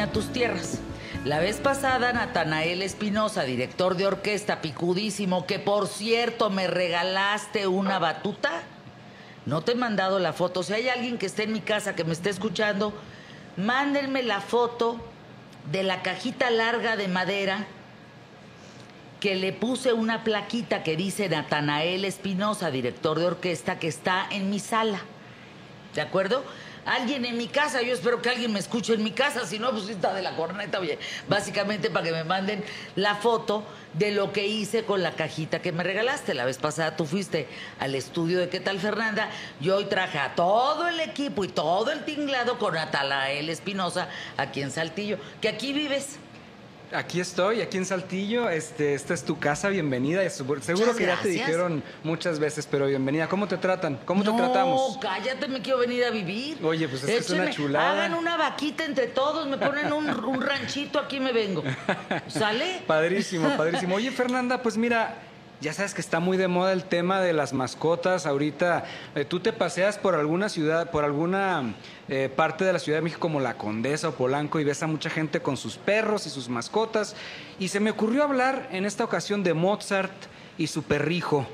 a tus tierras. La vez pasada, Natanael Espinosa, director de orquesta, picudísimo, que por cierto me regalaste una batuta. No te he mandado la foto. Si hay alguien que esté en mi casa que me esté escuchando, mándenme la foto de la cajita larga de madera que le puse una plaquita que dice Natanael Espinosa, director de orquesta, que está en mi sala. ¿De acuerdo? Alguien en mi casa, yo espero que alguien me escuche en mi casa, si no, pues está de la corneta, oye. Básicamente para que me manden la foto de lo que hice con la cajita que me regalaste. La vez pasada tú fuiste al estudio de ¿Qué tal Fernanda? Yo hoy traje a todo el equipo y todo el tinglado con Natanael Espinosa aquí en Saltillo, que aquí vives. Aquí estoy, aquí en Saltillo. Este, esta es tu casa, bienvenida. Seguro, que ya te dijeron muchas veces, pero bienvenida. ¿Cómo te tratan? ¿Cómo te no, tratamos? cállate, me quiero venir a vivir. Oye, pues es que es una chulada. Hagan una vaquita entre todos, me ponen un, un ranchito, aquí me vengo. ¿Sale? Padrísimo, padrísimo. Oye, Fernanda, pues mira, ya sabes que está muy de moda el tema de las mascotas. Ahorita eh, tú te paseas por alguna ciudad, por alguna eh, parte de la Ciudad de México como la Condesa o Polanco y ves a mucha gente con sus perros y sus mascotas. Y se me ocurrió hablar en esta ocasión de Mozart y su perrijo.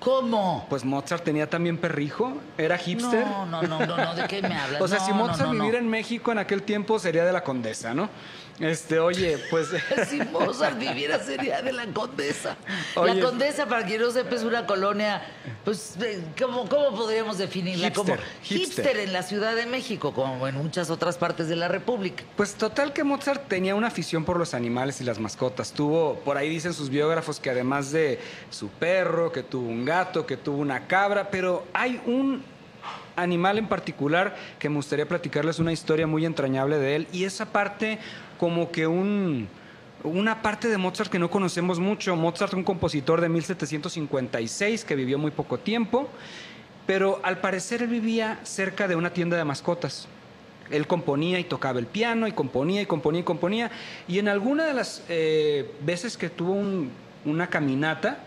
¿Cómo? Pues Mozart tenía también perrijo, era hipster. No, no, no, no, no, ¿de qué me hablas? O sea, No, si Mozart no. viviera en México en aquel tiempo sería de la Condesa, ¿no? Este, oye, pues Si Mozart viviera sería de la Condesa. Oye. La Condesa, para quien no sepa, es una colonia, pues, eh, ¿cómo, cómo podríamos definirla? Hipster, como hipster. hipster en la Ciudad de México, como en muchas otras partes de la República. Pues total que Mozart tenía una afición por los animales y las mascotas. Tuvo, por ahí dicen sus biógrafos que además de su perro, que tuvo un gato, que tuvo una cabra, pero hay un animal en particular que me gustaría platicarles una historia muy entrañable de él y esa parte como que un una parte de Mozart que no conocemos mucho. Mozart, un compositor de 1756 que vivió muy poco tiempo, pero al parecer vivía cerca de una tienda de mascotas. Él componía y tocaba el piano y componía y componía y componía. Y en alguna de las eh, veces que tuvo un- una caminata,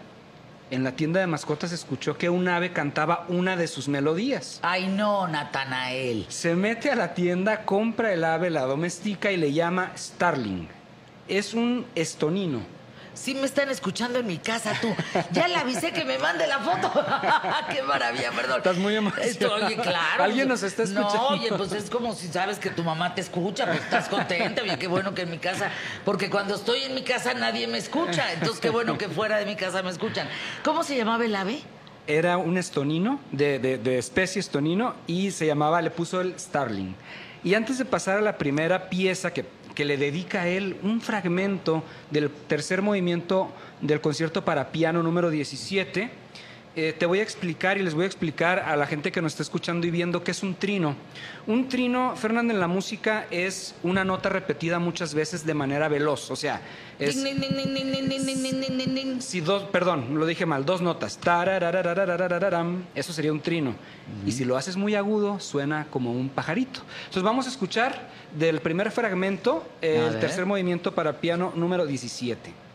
en la tienda de mascotas escuchó que un ave cantaba una de sus melodías. Ay, no, Natanael. Se mete a la tienda, compra el ave, la domestica y le llama Starling. Es un estonino. Sí me están escuchando en mi casa, tú. Ya le avisé que me mande la foto. Qué maravilla, perdón. Estás muy emocionada. Esto, oye, claro. Alguien nos está escuchando. No, oye, pues es como si sabes que tu mamá te escucha, pues estás contenta. Oye, qué bueno que en mi casa, porque cuando estoy en mi casa nadie me escucha. Entonces, qué bueno que fuera de mi casa me escuchan. ¿Cómo se llamaba el ave? Era un estonino, de, de- de especie estonino, y se llamaba, le puso el Starling. Y antes de pasar a la primera pieza que, que le dedica a él, un fragmento del tercer movimiento del concierto para piano número 17, eh, te voy a explicar y les voy a explicar a la gente que nos está escuchando y viendo qué es un trino. Un trino, Fernando, en la música es una nota repetida muchas veces de manera veloz. O sea, es. si dos, perdón, lo dije mal, dos notas. Eso sería un trino. Uh -huh. Y si lo haces muy agudo, suena como un pajarito. Entonces vamos a escuchar del primer fragmento el tercer movimiento para piano número 17.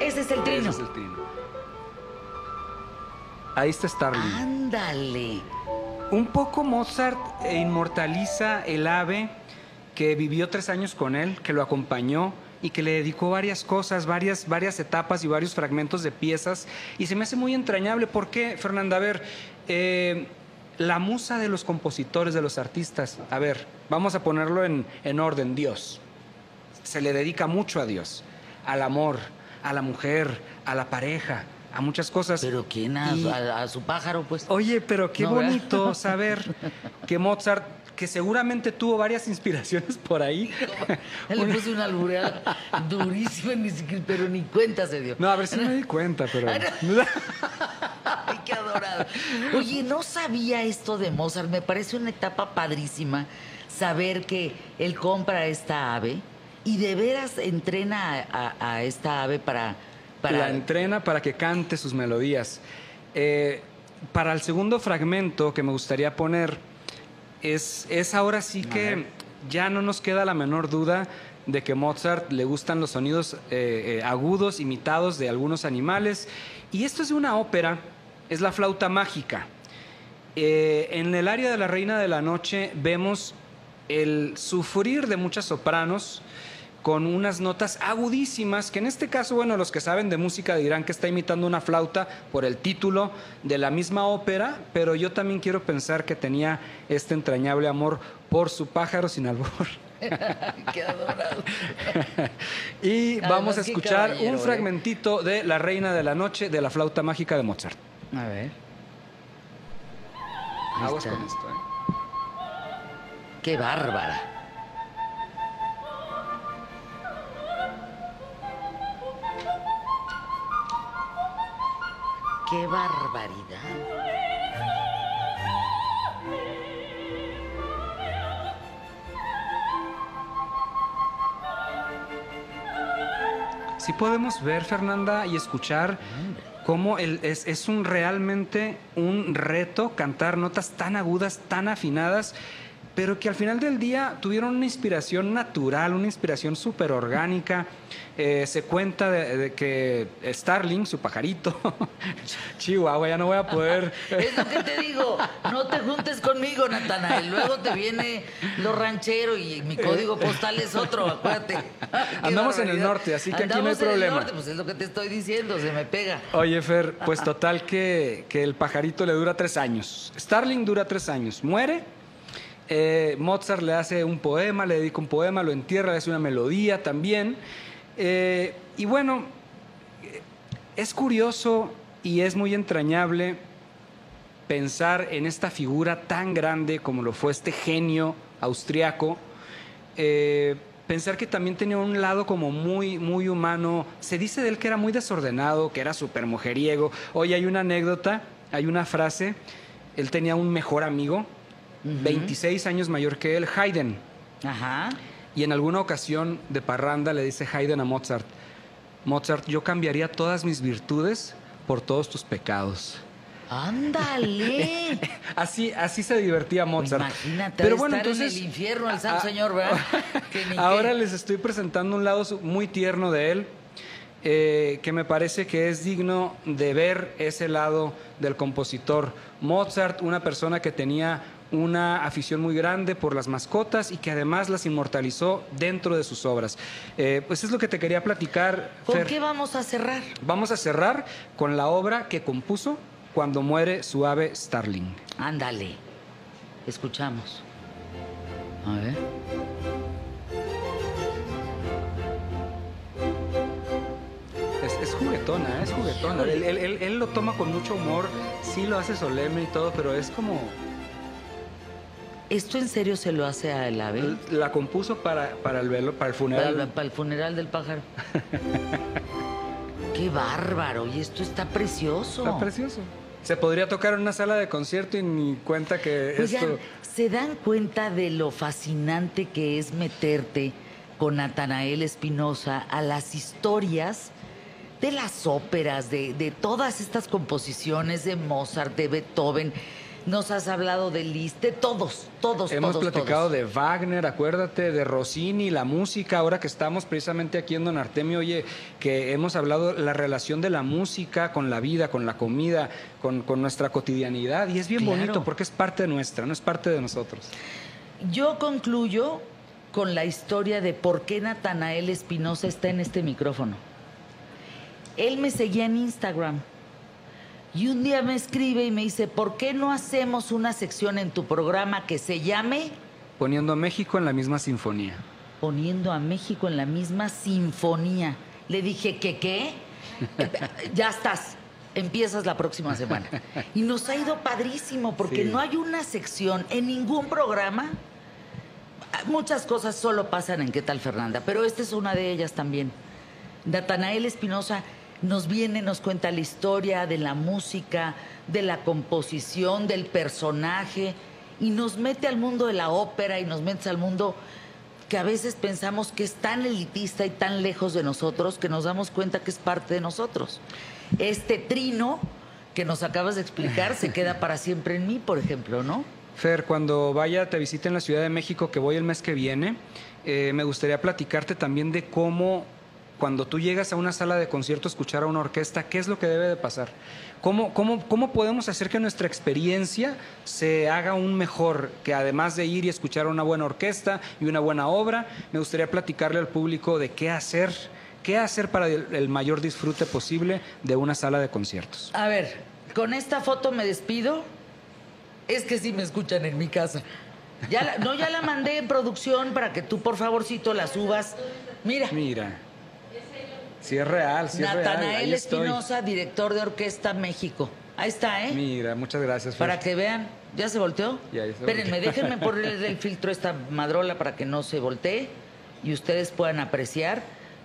Ese es el trino. Ese es el trino. Ahí está Starling. Ándale. Un poco Mozart inmortaliza el ave que vivió tres años con él, que lo acompañó y que le dedicó varias cosas, varias, varias etapas y varios fragmentos de piezas. Y se me hace muy entrañable. ¿Por qué, Fernanda? A ver, eh, la musa de los compositores, de los artistas. A ver, vamos a ponerlo en, en orden. Dios. Se le dedica mucho a Dios, al amor, a la mujer, a la pareja, a muchas cosas. Pero ¿quién a, Y- a- a su pájaro, pues? Oye, pero qué No, ¿verdad? bonito saber que Mozart, que seguramente tuvo varias inspiraciones por ahí. Él le puse una albureada durísima, pero ni cuenta se dio. No, a ver si me di cuenta, pero. Oye, no sabía esto de Mozart. Me parece una etapa padrísima saber que él compra esta ave y de veras entrena a, a- a esta ave para... para La entrena para que cante sus melodías. Eh, para el segundo fragmento que me gustaría poner, es, es ahora sí que ya no nos queda la menor duda de que Mozart le gustan los sonidos eh, eh, agudos imitados de algunos animales. Y esto es de una ópera, es la flauta mágica. Eh, en el área de la Reina de la Noche vemos el sufrir de muchas sopranos con unas notas agudísimas, que en este caso, bueno, los que saben de música dirán que está imitando una flauta por el título de la misma ópera, pero yo también quiero pensar que tenía este entrañable amor por su pájaro sin albor. Qué adorado. y vamos a escuchar un ¿eh? fragmentito de La Reina de la Noche de la flauta mágica de Mozart. A ver. Ahí Aguas está. con esto, ¿eh? Qué bárbara. Qué barbaridad. Sí podemos ver, Fernanda, y escuchar cómo el- es, es un realmente un reto cantar notas tan agudas, tan afinadas, pero que al final del día tuvieron una inspiración natural, una inspiración súper orgánica. Eh, se cuenta de, de que Starling, su pajarito, Chihuahua, ya no voy a poder... Es lo que te digo, no te juntes conmigo, Natanael. Luego te viene lo ranchero y mi código postal es otro, acuérdate. Andamos en el norte, así que aquí no hay Andamos en el problema. norte, pues es lo que te estoy diciendo, se me pega. Oye, Fer, pues total que, que el pajarito le dura tres años. Starling dura tres años. Muere. Eh, Mozart le hace un poema, le dedica un poema, lo entierra, le hace una melodía también. Eh, y bueno, es curioso y es muy entrañable pensar en esta figura tan grande como lo fue este genio austriaco. Eh, pensar que también tenía un lado como muy, muy humano. Se dice de él que era muy desordenado, que era súper mujeriego. Oye, hay una anécdota, hay una frase. Él tenía un mejor amigo, 26 años mayor que él, Haydn. Ajá. Y en alguna ocasión de parranda le dice Haydn a Mozart, Mozart, yo cambiaría todas mis virtudes por todos tus pecados. Ándale. Así, así se divertía Mozart. Imagínate, Pero bueno, estar entonces, en el infierno el santo señor, ¿verdad? Ahora qué. les estoy presentando un lado muy tierno de él, eh, que me parece que es digno de ver ese lado del compositor. Mozart, una persona que tenía una afición muy grande por las mascotas y que además las inmortalizó dentro de sus obras. Eh, pues es lo que te quería platicar. ¿Con Fer. qué vamos a cerrar? Vamos a cerrar con la obra que compuso cuando muere su ave Starling. Ándale. Escuchamos. A ver. Es, es juguetona, es juguetona. Él, él- él- él lo toma con mucho humor, sí lo hace solemne y todo, pero es como... ¿Esto en serio se lo hace a el ave? La compuso para, para el velo, para el funeral. para el funeral del pájaro. Qué bárbaro. Y esto está precioso. Está precioso. Se podría tocar en una sala de concierto y ni cuenta que Oigan, esto... ¿se dan cuenta de lo fascinante que es meterte con Natanael Espinosa a las historias de las óperas, de, de todas estas composiciones de Mozart, de Beethoven? Nos has hablado de Liszt, de todos, todos, Hemos todos, platicado todos. de Wagner, acuérdate, de Rossini, la música, ahora que estamos precisamente aquí en Don Artemio, oye, que hemos hablado la relación de la música con la vida, con la comida, con, con nuestra cotidianidad, y es bien Claro. bonito porque es parte nuestra, no es parte de nosotros. Yo concluyo con la historia de por qué Natanael Espinosa está en este micrófono. Él me seguía en Instagram y un día me escribe y me dice, ¿por qué no hacemos una sección en tu programa que se llame Poniendo a México en la misma sinfonía. Poniendo a México en la misma sinfonía? Le dije, ¿qué qué? Ya estás. Empiezas la próxima semana. Y nos ha ido padrísimo porque Sí. no hay una sección en ningún programa Muchas cosas solo pasan en ¿Qué tal Fernanda? Pero esta es una de ellas también. Natanael Espinosa nos viene, nos cuenta la historia de la música, de la composición, del personaje, y nos mete al mundo de la ópera y nos mete al mundo que a veces pensamos que es tan elitista y tan lejos de nosotros que nos damos cuenta que es parte de nosotros. Este trino que nos acabas de explicar se queda para siempre en mí, por ejemplo, ¿no? Fer, cuando vaya, te visite en la Ciudad de México, que voy el mes que viene, eh, me gustaría platicarte también de cómo cuando tú llegas a una sala de concierto a escuchar a una orquesta, ¿qué es lo que debe de pasar? ¿Cómo, cómo, cómo podemos hacer que nuestra experiencia se haga aún mejor? Que además de ir y escuchar a una buena orquesta y una buena obra, me gustaría platicarle al público de qué hacer, qué hacer para el, el mayor disfrute posible de una sala de conciertos. A ver, con esta foto me despido. Es que sí me escuchan en mi casa. Ya la- no, ya la mandé en producción para que tú, por favorcito, la subas. Mira, Mira. Si es real, si es real. Natanael. Espinosa, director de Orquesta México. Ahí está, ¿eh? Mira, muchas gracias. Fer. Para que vean. ¿Ya se volteó? Ya, ya se Espérenme, volteó. déjenme ponerle el filtro a esta madrola para que no se voltee y ustedes puedan apreciar.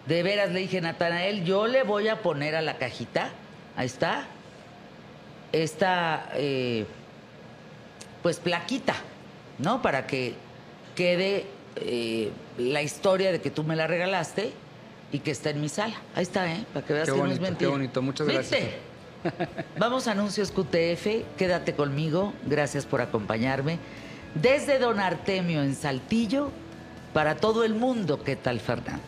De veras, le dije, Natanael, yo le voy a poner a la cajita. Ahí está. Esta, eh, pues, plaquita, ¿no? Para que quede eh, la historia de que tú me la regalaste y que está en mi sala. Ahí está, ¿eh? Para que veas Qué que no es bonito, qué mentira. bonito. Muchas ¿Viste? gracias. Vamos a anuncios QTF, quédate conmigo, gracias por acompañarme. Desde Don Artemio en Saltillo, para todo el mundo, ¿qué tal Fernanda?